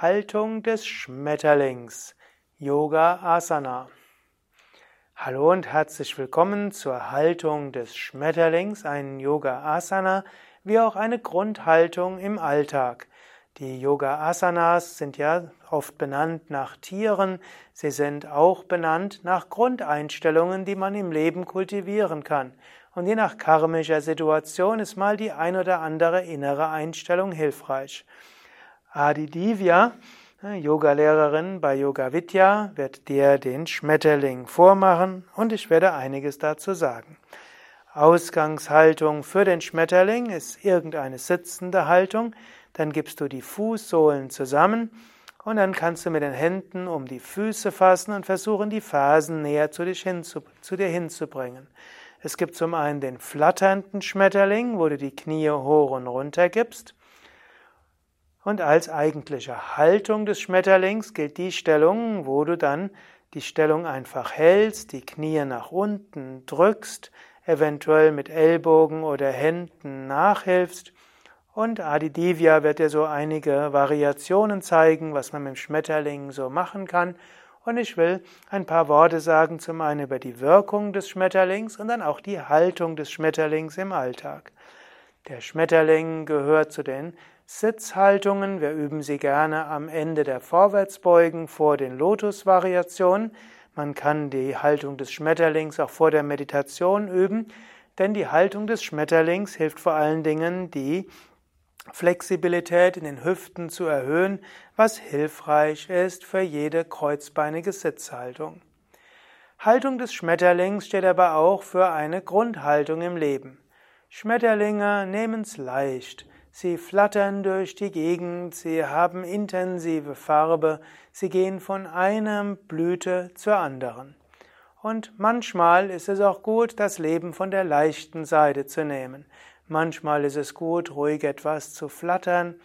Haltung des Schmetterlings. Yoga Asana. Hallo und herzlich willkommen zur Haltung des Schmetterlings, ein Yoga Asana, wie auch eine Grundhaltung im Alltag. Die Yoga Asanas sind ja oft benannt nach Tieren, sie sind auch benannt nach Grundeinstellungen, die man im Leben kultivieren kann. Und je nach karmischer Situation ist mal die ein oder andere innere Einstellung hilfreich. Adi Divya, Yogalehrerin bei Yoga Vidya, wird dir den Schmetterling vormachen und ich werde einiges dazu sagen. Ausgangshaltung für den Schmetterling ist irgendeine sitzende Haltung, dann gibst du die Fußsohlen zusammen und dann kannst du mit den Händen um die Füße fassen und versuchen, die Fersen näher zu, hinzu, zu dir hinzubringen. Es gibt zum einen den flatternden Schmetterling, wo du die Knie hoch und runter gibst. Und als eigentliche Haltung des Schmetterlings gilt die Stellung, wo du dann die Stellung einfach hältst, die Knie nach unten drückst, eventuell mit Ellbogen oder Händen nachhilfst. Und Adi Divya wird dir so einige Variationen zeigen, was man mit dem Schmetterling so machen kann. Und ich will ein paar Worte sagen, zum einen über die Wirkung des Schmetterlings und dann auch die Haltung des Schmetterlings im Alltag. Der Schmetterling gehört zu den Sitzhaltungen. Wir üben sie gerne am Ende der Vorwärtsbeugen vor den Lotusvariationen. Man kann die Haltung des Schmetterlings auch vor der Meditation üben, denn die Haltung des Schmetterlings hilft vor allen Dingen, die Flexibilität in den Hüften zu erhöhen, was hilfreich ist für jede kreuzbeinige Sitzhaltung. Haltung des Schmetterlings steht aber auch für eine Grundhaltung im Leben. Schmetterlinge nehmen's leicht. Sie flattern durch die Gegend, sie haben intensive Farbe, sie gehen von einer Blüte zur anderen. Und manchmal ist es auch gut, das Leben von der leichten Seite zu nehmen. Manchmal ist es gut, ruhig etwas zu flattern.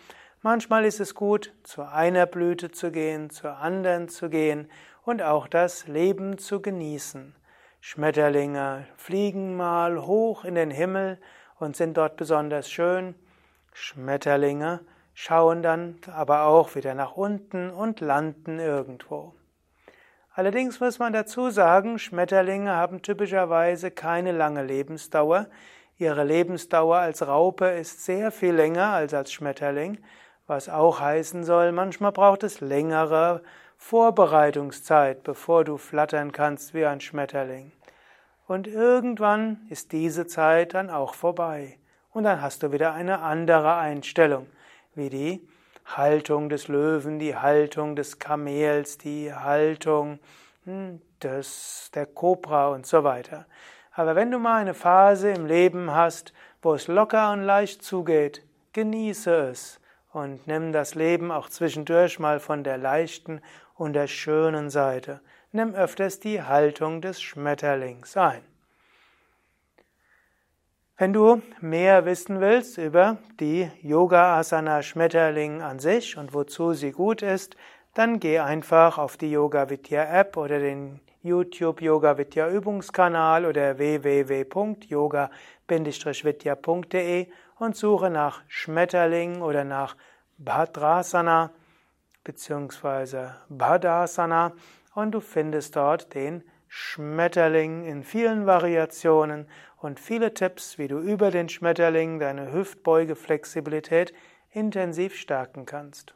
Manchmal ist es gut, zu einer Blüte zu gehen, zur anderen zu gehen und auch das Leben zu genießen. Schmetterlinge fliegen mal hoch in den Himmel und sind dort besonders schön. Schmetterlinge schauen dann aber auch wieder nach unten und landen irgendwo. Allerdings muss man dazu sagen, Schmetterlinge haben typischerweise keine lange Lebensdauer. Ihre Lebensdauer als Raupe ist sehr viel länger als als Schmetterling, was auch heißen soll, manchmal braucht es längere Vorbereitungszeit, bevor du flattern kannst wie ein Schmetterling. Und irgendwann ist diese Zeit dann auch vorbei. Und dann hast du wieder eine andere Einstellung, wie die Haltung des Löwen, die Haltung des Kamels, die Haltung hm, des, der Kobra und so weiter. Aber wenn du mal eine Phase im Leben hast, wo es locker und leicht zugeht, genieße es und nimm das Leben auch zwischendurch mal von der leichten und der schönen Seite. Nimm öfters die Haltung des Schmetterlings ein. Wenn du mehr wissen willst über die Yoga Asana Schmetterling an sich und wozu sie gut ist, dann geh einfach auf die Yoga Vidya App oder den YouTube Yoga Vidya Übungskanal oder www.yoga-vidya.de und suche nach Schmetterling oder nach Bhadrasana bzw. Bhadasana und du findest dort den Schmetterling in vielen Variationen und viele Tipps, wie du über den Schmetterling deine Hüftbeugeflexibilität intensiv stärken kannst.